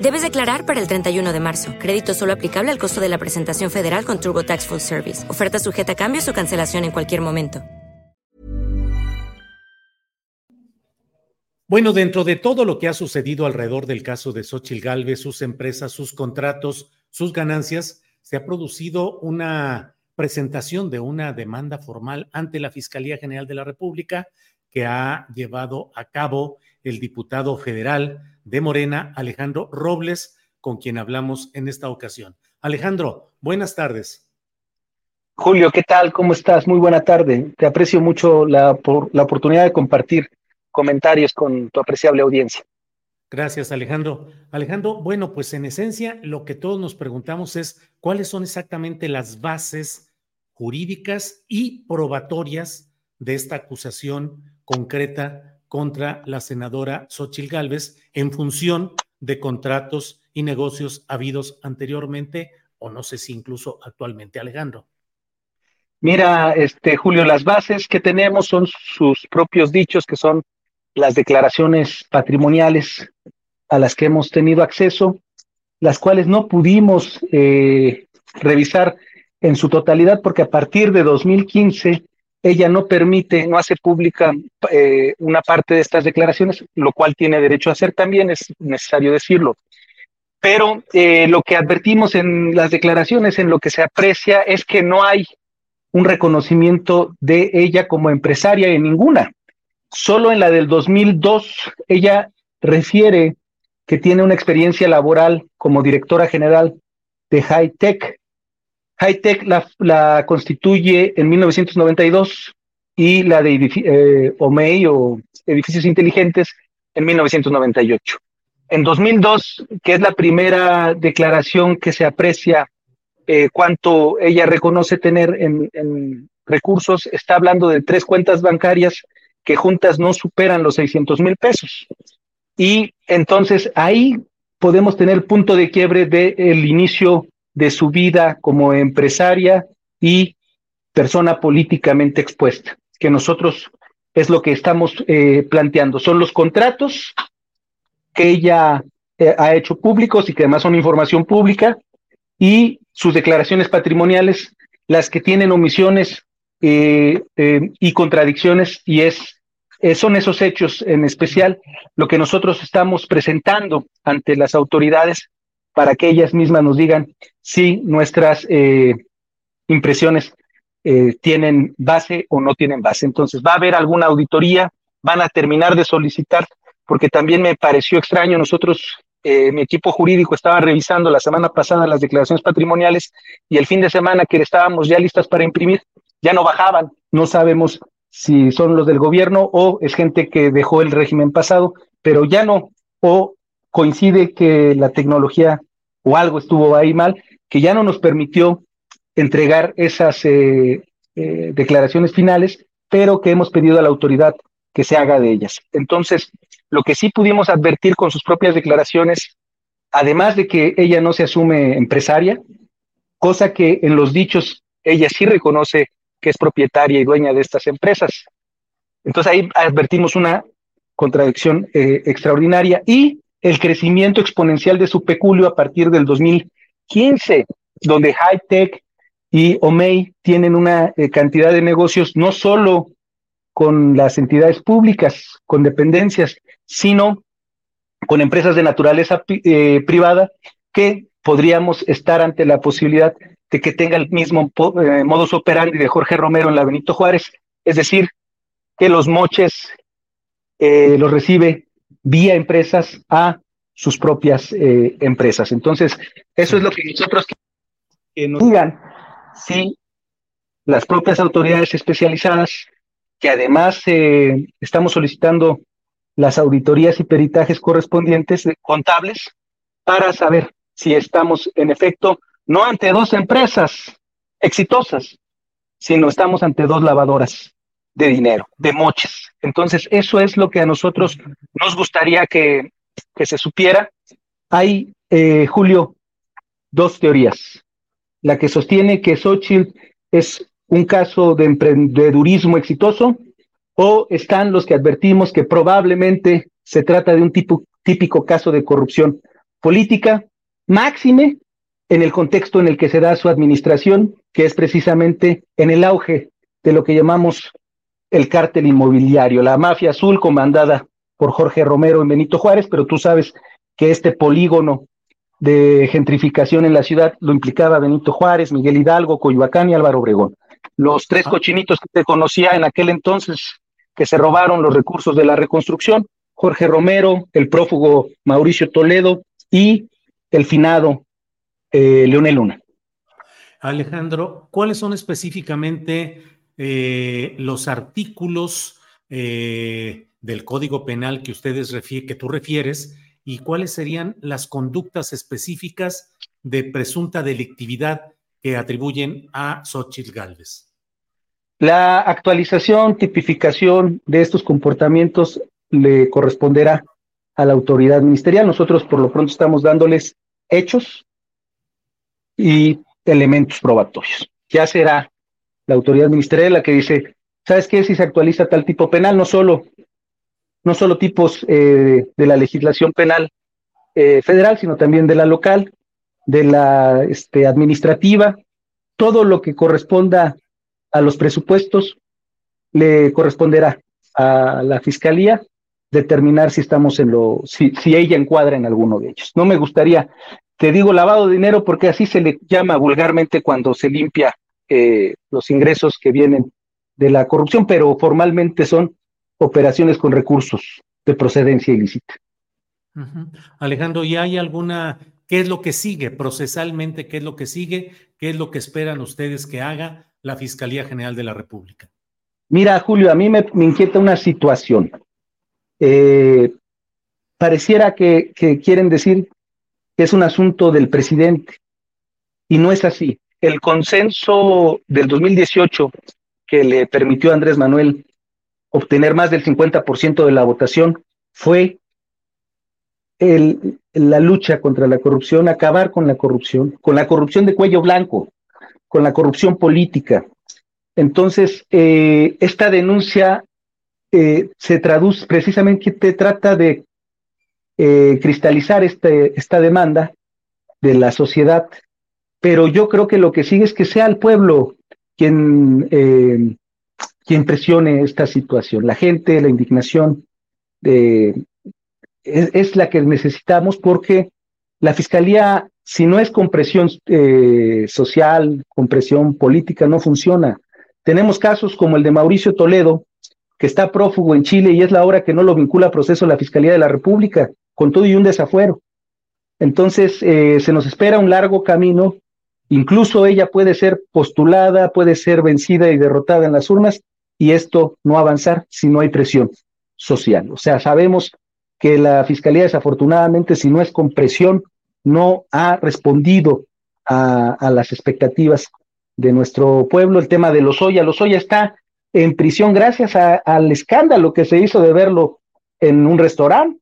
Debes declarar para el 31 de marzo. Crédito solo aplicable al costo de la presentación federal con TurboTax Full Service. Oferta sujeta a cambios o cancelación en cualquier momento. Bueno, dentro de todo lo que ha sucedido alrededor del caso de Xochitl Galvez, sus empresas, sus contratos, sus ganancias, se ha producido una presentación de una demanda formal ante la Fiscalía General de la República que ha llevado a cabo el diputado federal de Morena, Alejandro Robles, con quien hablamos en esta ocasión. Alejandro, buenas tardes. Julio, ¿qué tal? ¿Cómo estás? Muy buena tarde. Te aprecio mucho la, por, la oportunidad de compartir comentarios con tu apreciable audiencia. Gracias, Alejandro. Alejandro, bueno, pues en esencia lo que todos nos preguntamos es cuáles son exactamente las bases jurídicas y probatorias de esta acusación concreta contra la senadora Xochil Gálvez en función de contratos y negocios habidos anteriormente o no sé si incluso actualmente, Alejandro. Mira, este Julio, las bases que tenemos son sus propios dichos que son las declaraciones patrimoniales a las que hemos tenido acceso, las cuales no pudimos eh, revisar en su totalidad porque a partir de 2015 ella no permite, no hace pública eh, una parte de estas declaraciones, lo cual tiene derecho a hacer también, es necesario decirlo. Pero eh, lo que advertimos en las declaraciones, en lo que se aprecia, es que no hay un reconocimiento de ella como empresaria en ninguna. Solo en la del 2002 ella refiere que tiene una experiencia laboral como directora general de High Tech. High Tech la, constituye en 1992 y la de eh, OMEI o Edificios Inteligentes en 1998. En 2002, que es la primera declaración que se aprecia eh, cuánto ella reconoce tener en, recursos, está hablando de tres cuentas bancarias que juntas no superan los 600 mil pesos. Y entonces ahí podemos tener punto de quiebre del inicio de su vida como empresaria y persona políticamente expuesta, que nosotros es lo que estamos eh, planteando. Son los contratos que ella eh, ha hecho públicos y que además son información pública y sus declaraciones patrimoniales, las que tienen omisiones eh, y contradicciones y es eh, son esos hechos en especial lo que nosotros estamos presentando ante las autoridades para que ellas mismas nos digan si nuestras eh, impresiones eh, tienen base o no tienen base. Entonces, va a haber alguna auditoría, van a terminar de solicitar, porque también me pareció extraño, nosotros, mi equipo jurídico estaba revisando la semana pasada las declaraciones patrimoniales y el fin de semana que estábamos ya listas para imprimir, ya no bajaban, no sabemos si son los del gobierno o es gente que dejó el régimen pasado, pero ya no, o coincide que la tecnología o algo estuvo ahí mal, que ya no nos permitió entregar esas eh, eh, declaraciones finales, pero que hemos pedido a la autoridad que se haga de ellas. Entonces, lo que sí pudimos advertir con sus propias declaraciones, además de que ella no se asume empresaria, cosa que en los dichos ella sí reconoce que es propietaria y dueña de estas empresas. Entonces ahí advertimos una contradicción eh, extraordinaria y el crecimiento exponencial de su peculio a partir del 2015, donde High Tech y Omei tienen una eh, cantidad de negocios no solo con las entidades públicas, con dependencias, sino con empresas de naturaleza eh, privada que podríamos estar ante la posibilidad de que tenga el mismo eh, modus operandi de Jorge Romero en la Benito Juárez, es decir, que los moches eh, los recibe vía empresas a sus propias eh, empresas. Entonces, eso es lo que nosotros que nos digan si las propias autoridades especializadas, que además estamos solicitando las auditorías y peritajes correspondientes contables para saber si estamos en efecto no ante dos empresas exitosas, sino estamos ante dos lavadoras de dinero, de moches. Entonces, eso es lo que a nosotros nos gustaría que, que se supiera. Hay, eh, Julio, dos teorías. La que sostiene que Xochitl es un caso de emprendedurismo exitoso, o están los que advertimos que probablemente se trata de un tipo, típico caso de corrupción política, máxime en el contexto en el que se da su administración, que es precisamente en el auge de lo que llamamos el cártel inmobiliario, la mafia azul comandada por Jorge Romero en Benito Juárez, pero tú sabes que este polígono de gentrificación en la ciudad lo implicaba Benito Juárez, Miguel Hidalgo, Coyoacán y Álvaro Obregón. Los tres cochinitos que te conocía en aquel entonces que se robaron los recursos de la reconstrucción, Jorge Romero, el prófugo Mauricio Toledo y el finado eh, Leonel Luna. Alejandro, ¿cuáles son específicamente eh, los artículos eh, del Código Penal que ustedes que tú refieres y cuáles serían las conductas específicas de presunta delictividad que atribuyen a Xochitl Galvez? La actualización, tipificación de estos comportamientos le corresponderá a la autoridad ministerial. Nosotros por lo pronto estamos dándoles hechos y elementos probatorios. Ya será la autoridad ministerial la que dice, ¿sabes qué? Si se actualiza tal tipo penal, no solo, no solo tipos eh, de la legislación penal eh, federal, sino también de la local, de la este, administrativa, todo lo que corresponda a los presupuestos le corresponderá a la fiscalía determinar si estamos en lo, si, si ella encuadra en alguno de ellos. No me gustaría, te digo lavado de dinero porque así se le llama vulgarmente cuando se limpia eh, los ingresos que vienen de la corrupción, pero formalmente son operaciones con recursos de procedencia ilícita. Alejandro, ¿y hay alguna, qué es lo que sigue procesalmente, qué es lo que sigue, qué es lo que esperan ustedes que haga la Fiscalía General de la República? Mira, Julio, a mí me inquieta una situación eh, pareciera que, quieren decir que es un asunto del presidente y no es así. El consenso del 2018 que le permitió a Andrés Manuel obtener más del 50% de la votación fue el, la lucha contra la corrupción, acabar con la corrupción, con la corrupción de cuello blanco, con la corrupción política. Entonces, eh, esta denuncia eh, se traduce precisamente, te trata de eh, cristalizar este, esta demanda de la sociedad, pero yo creo que lo que sigue es que sea el pueblo quien, eh, quien presione esta situación, la gente, la indignación, es, es, la que necesitamos porque la fiscalía, si no es con presión social, con presión política, no funciona. Tenemos casos como el de Mauricio Toledo, que está prófugo en Chile y es la hora que no lo vincula a proceso la Fiscalía de la República, con todo y un desafuero. Entonces, eh, se nos espera un largo camino, incluso ella puede ser postulada, puede ser vencida y derrotada en las urnas, y esto no avanzar si no hay presión social. O sea, sabemos que la Fiscalía desafortunadamente, si no es con presión, no ha respondido a, las expectativas de nuestro pueblo. El tema de los Lozoya, Lozoya está en prisión gracias al escándalo que se hizo de verlo en un restaurante,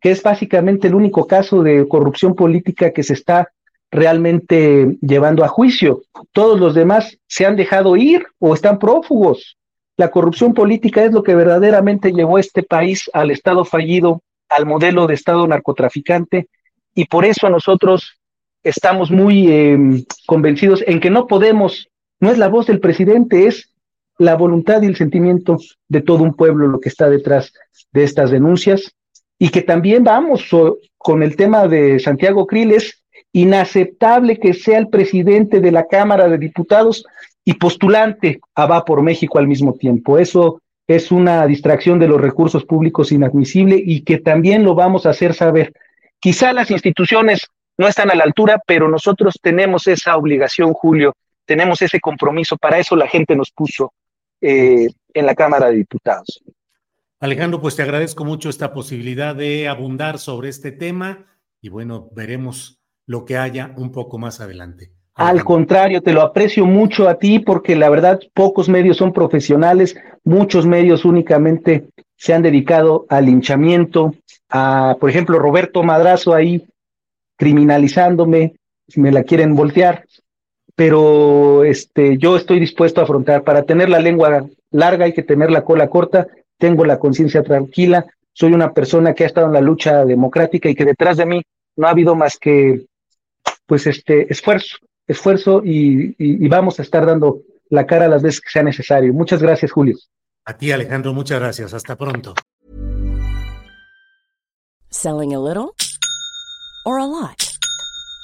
que es básicamente el único caso de corrupción política que se está realmente llevando a juicio. Todos los demás se han dejado ir o están prófugos. La corrupción política es lo que verdaderamente llevó a este país al Estado fallido, al modelo de Estado narcotraficante, y por eso nosotros estamos muy eh, convencidos en que no podemos, no es la voz del presidente, es la voluntad y el sentimiento de todo un pueblo lo que está detrás de estas denuncias y que también vamos con el tema de Santiago Krill inaceptable que sea el presidente de la Cámara de Diputados y postulante a Va por México al mismo tiempo. Eso es una distracción de los recursos públicos inadmisible y que también lo vamos a hacer saber. Quizá las instituciones no están a la altura, pero nosotros tenemos esa obligación, Julio, tenemos ese compromiso, para eso la gente nos puso eh, en la Cámara de Diputados. Alejandro, pues te agradezco mucho esta posibilidad de abundar sobre este tema y bueno, veremos lo que haya un poco más adelante. Al contrario, te lo aprecio mucho a ti porque la verdad pocos medios son profesionales, muchos medios únicamente se han dedicado al linchamiento, a, por ejemplo, Roberto Madrazo ahí criminalizándome, si me la quieren voltear, pero este, yo estoy dispuesto a afrontar, para tener la lengua larga hay que tener la cola corta, tengo la conciencia tranquila, soy una persona que ha estado en la lucha democrática y que detrás de mí no ha habido más que pues este esfuerzo, esfuerzo y, y, y, vamos a estar dando la cara las veces que sea necesario. Muchas gracias, Julio. A ti, Alejandro, muchas gracias. Hasta pronto. Selling a little or a lot.